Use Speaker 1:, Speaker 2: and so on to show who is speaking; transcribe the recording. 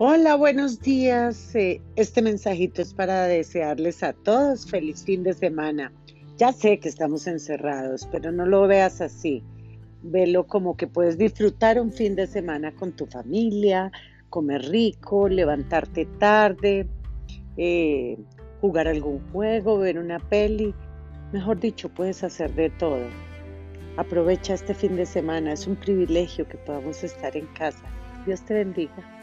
Speaker 1: Hola, buenos días. Eh, este mensajito es para desearles a todos feliz fin de semana. Ya sé que estamos encerrados, pero no lo veas así. Velo como que puedes disfrutar un fin de semana con tu familia, comer rico, levantarte tarde, eh, jugar algún juego, ver una peli. Mejor dicho, puedes hacer de todo. Aprovecha este fin de semana, es un privilegio que podamos estar en casa. Dios te bendiga.